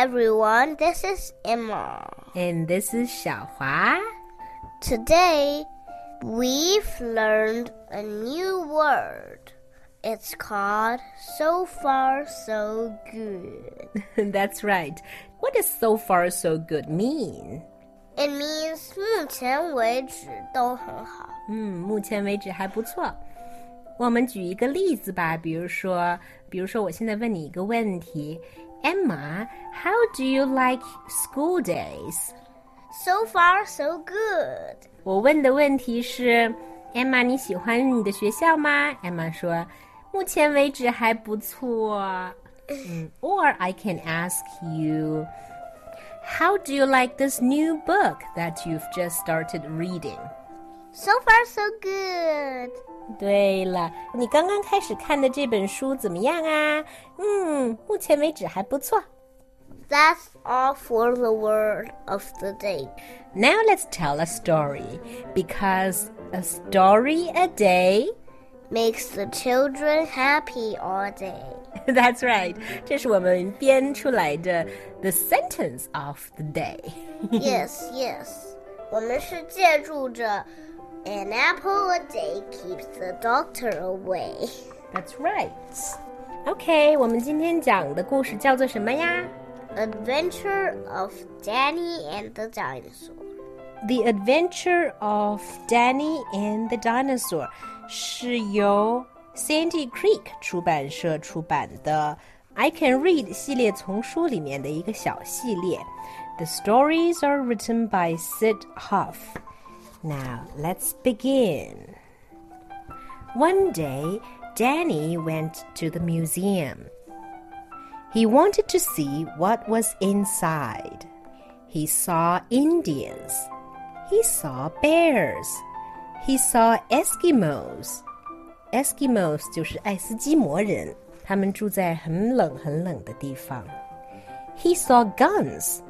everyone. This is Emma. And this is 小华. Today, we've learned a new word. It's called so far so good. That's right. What does so far so good mean? It means 目前为止都很好。嗯，目前为止还不错。我们举一个例子吧，比如说，比如说，我现在问你一个问题 ，Emma，How do you like school days？So far, so good。我问的问题是，Emma，你喜欢你的学校吗？Emma 说，目前为止还不错。嗯，Or I can ask you。How do you like this new book that you've just started reading? So far, so good. 对了，你刚刚开始看的这本书怎么样啊？嗯，目前为止还不错。That's all for the word of the day. Now let's tell a story because a story a day makes the children happy all day. That's right. 这是我们编出来的 the sentence of the day. yes, yes. 我们是借助着 an apple a day keeps the doctor away. That's right. OK，我们今天讲的故事叫做什么呀？Adventure of Danny and the Dinosaur. The Adventure of Danny and the Dinosaur 是由 Sandy Creek 出版社出版的 I Can Read 系列丛书里面的一个小系列。The stories are written by Syd Hoff. Now let's begin. One day, Danny went to the museum. He wanted to see what was inside. He saw Indians. He saw bears. He saw Eskimos. Eskimos 就是爱斯基摩人，他们住在很冷很冷的地方。He saw guns.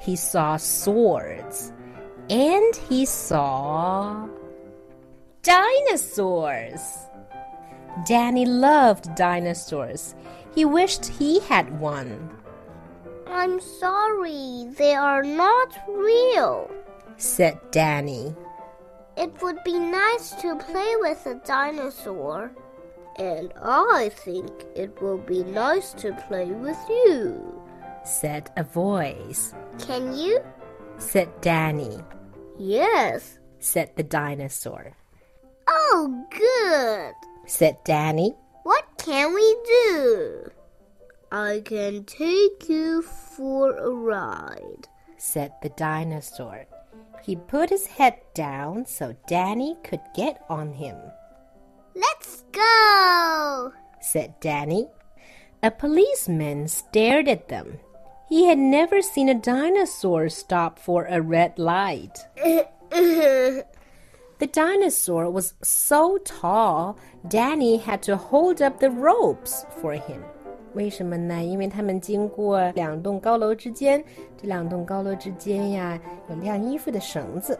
He saw swords. And he saw dinosaurs. Danny loved dinosaurs. He wished he had one. I'm sorry, they are not real, said Danny. It would be nice to play with a dinosaur. And I think it will be nice to play with you, said a voice. Can you? said Danny. Yes, said the dinosaur. Oh, good, said Danny. What can we do? I can take you for a ride, said the dinosaur. He put his head down so Danny could get on him. Let's go, said Danny. A policeman stared at them. He had never seen a dinosaur stop for a red light. the dinosaur was so tall, Danny had to hold up the ropes for him. 为什么呢？因为他们经过两栋高楼之间，这两栋高楼之间呀有晾衣服的绳子。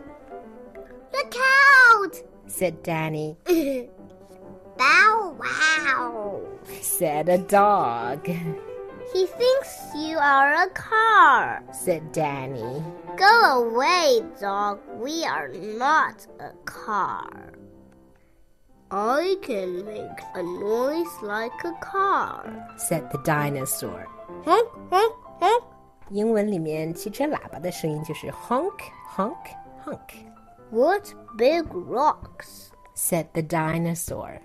Look out! said Danny. Bow wow! said a dog. He thinks you are a car, said Danny. Go away, dog. We are not a car. I can make a noise like a car, said the dinosaur. Honk, honk, honk. 英文里面汽车喇叭的声音就是 honk, honk, honk. What big rocks? said the dinosaur.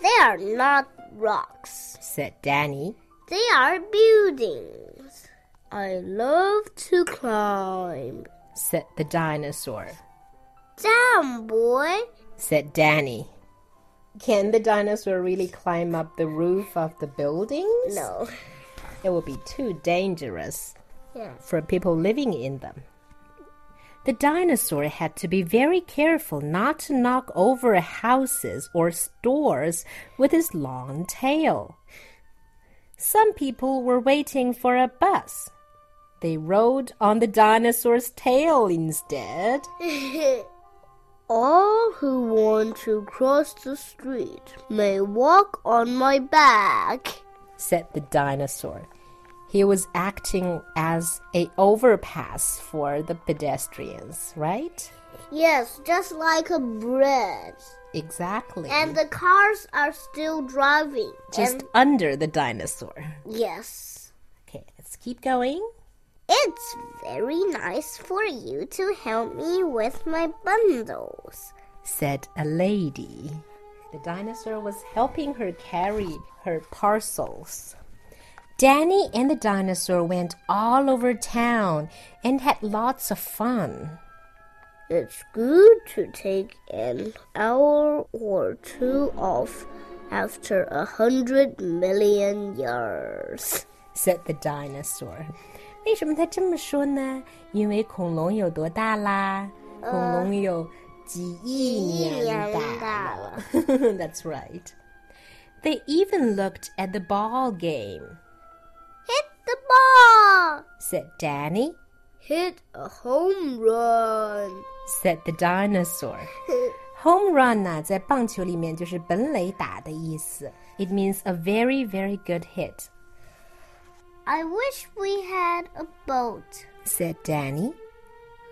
They are not rocks, said Danny. They are buildings. I love to climb, said the dinosaur. Down, boy, said Danny. Can the dinosaur really climb up the roof of the buildings? No. It would be too dangerous yeah. for people living in them. The dinosaur had to be very careful not to knock over houses or stores with his long tail. Some people were waiting for a bus. They rode on the dinosaur's tail instead. All who want to cross the street may walk on my back, said the dinosaur. He was acting as a overpass for the pedestrians, right? Yes, just like a bridge. Exactly. And the cars are still driving. just And under the dinosaur. yes. Okay, let's keep going. It's very nice for you to help me with my bundles. said a lady. The dinosaur was helping her carry her parcels. Danny and the dinosaur went all over town and had lots of fun. It's good to take an hour or two off after a hundred million years. said the dinosaur. 为什么他这么说呢？因为恐龙有多大啦？恐龙有几亿年大了。That's right. They even looked at the ball game, Hit the ball! said Danny, Hit a home run! said the dinosaur. Home run 呢，在棒球里面就是本垒打的意思。It means a very, very good hit, I wish we had a boat. said Danny.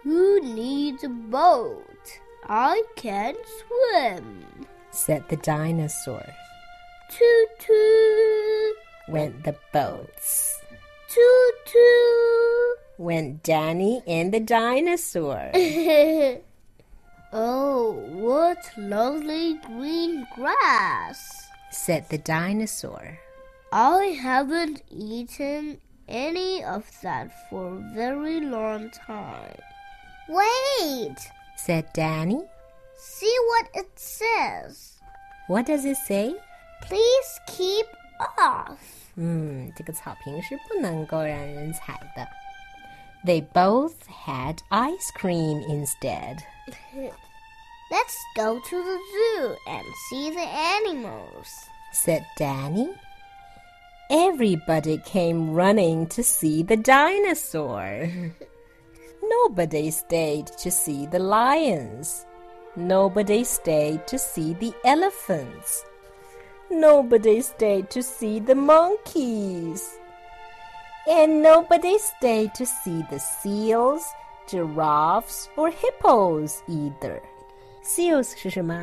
Who needs a boat? I can swim. Said the dinosaur. Toot toot! Went the boats. Toot toot! Went Danny and the dinosaur. oh, what lovely green grass! Said the dinosaur. I haven't eaten any of that for a very long time. Wait! Said Danny. See what it says. What does it say? Please keep off. 嗯，这个草坪是不能够让人踩的。 They both had ice cream instead. Let's go to the zoo and see the animals. Said Danny. Everybody came running to see the dinosaur. Nobody stayed to see the lions. Nobody stayed to see the elephants. Nobody stayed to see the monkeys. And nobody stayed to see the seals, giraffes, or hippos either. Seals 是什么？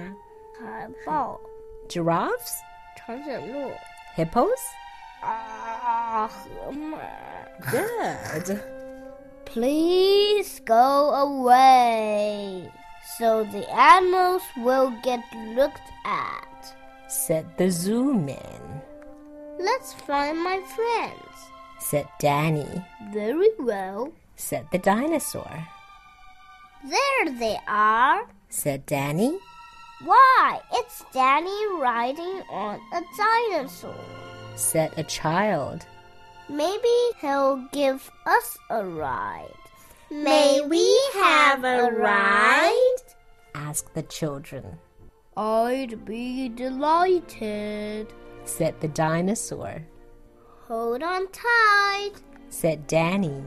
海豹、 Giraffes? 长颈鹿 Hippos? 啊，河马。 Good. Please go away, so the animals will get looked at. Said the zoo man. Let's find my friends. Said Danny. Very well. Said the dinosaur. There they are. Said Danny. Why, it's Danny riding on a dinosaur. Said a child. Maybe he'll give us a ride. May we have a ride? Asked the children. I'd be delighted. Said the dinosaur. Hold on tight. Said Danny.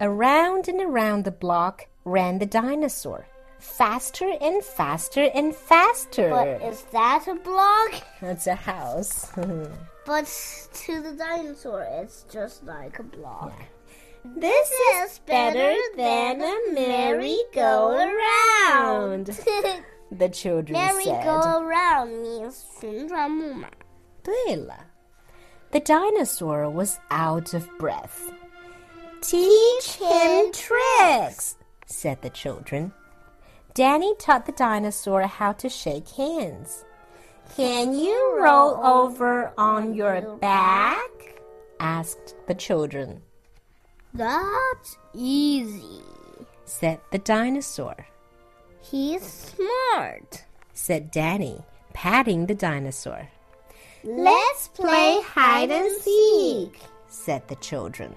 Around and around the block ran the dinosaur. Faster and faster and faster. But is that a block? That's a house. But to the dinosaur, it's just like a block. this is better than a merry-go-round. The children Merry said. go around means 旋转木马.对了 ，The dinosaur was out of breath. Teach him tricks, said the children. Danny taught the dinosaur how to shake hands. Can you roll over on your back? asked the children. That's easy. Said the dinosaur. He's smart. Said Danny, patting the dinosaur. Let's play hide and seek. Said the children.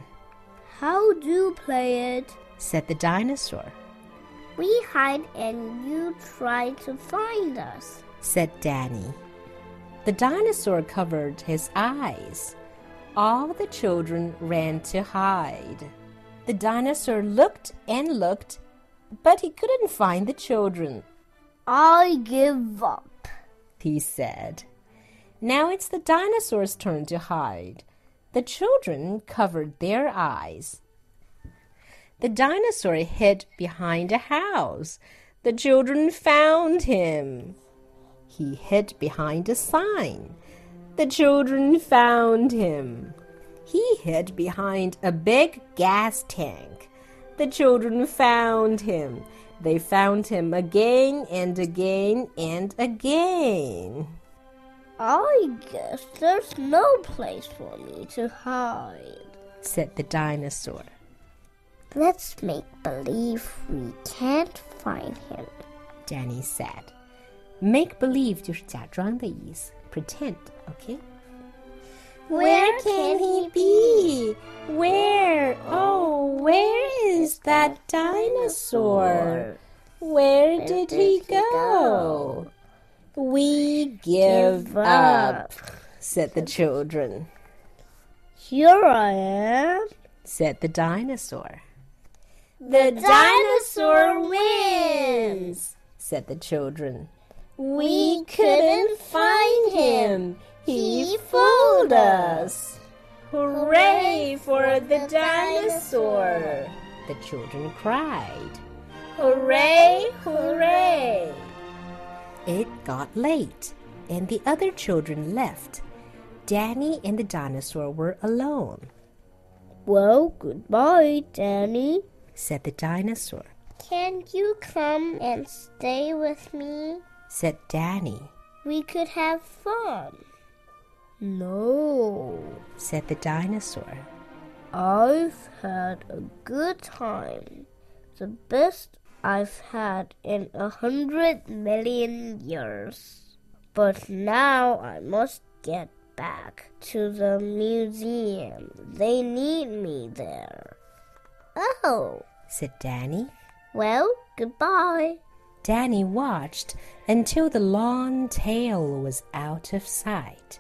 How do you play it? Said the dinosaur. We hide and you try to find us. said Danny. The dinosaur covered his eyes. All the children ran to hide. The dinosaur looked and looked, but he couldn't find the children, I give up. he said. Now it's the dinosaur's turn to hide. The children covered their eyes. The dinosaur hid behind a house. The children found him. He hid behind a sign. The children found him. He hid behind a big gas tank. The children found him. They found him again and again and again. I guess there's no place for me to hide, said the dinosaur. Let's make believe we can't find him, Danny said. Make believe 就是假装的意思，pretend, okay? Where can he be? Where? Oh, where is that dinosaur? Where did he go? We give up, said the children. Here I am, said the dinosaur. The dinosaur wins, said the children. We couldn't find him. He fooled us. Hooray for the dinosaur! The children cried. Hooray, hooray! It got late, and the other children left. Danny and the dinosaur were alone. Well, goodbye, Danny, said the dinosaur. Can you come and stay with me? said Danny. We could have fun. No, said the dinosaur. I've had a good time. The best I've had in a hundred million years. But now I must get back to the museum. They need me there. Oh, said Danny. Well, goodbye. Danny watched until the long tail was out of sight.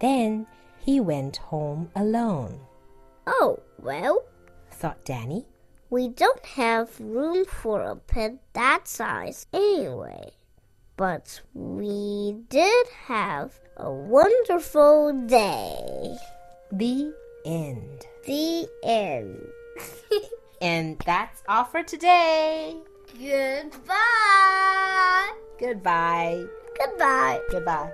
Then he went home alone. Oh, well, thought Danny. We don't have room for a pet that size anyway. But we did have a wonderful day. The end. The end. and that's all for today. Goodbye. Goodbye. Goodbye. Goodbye.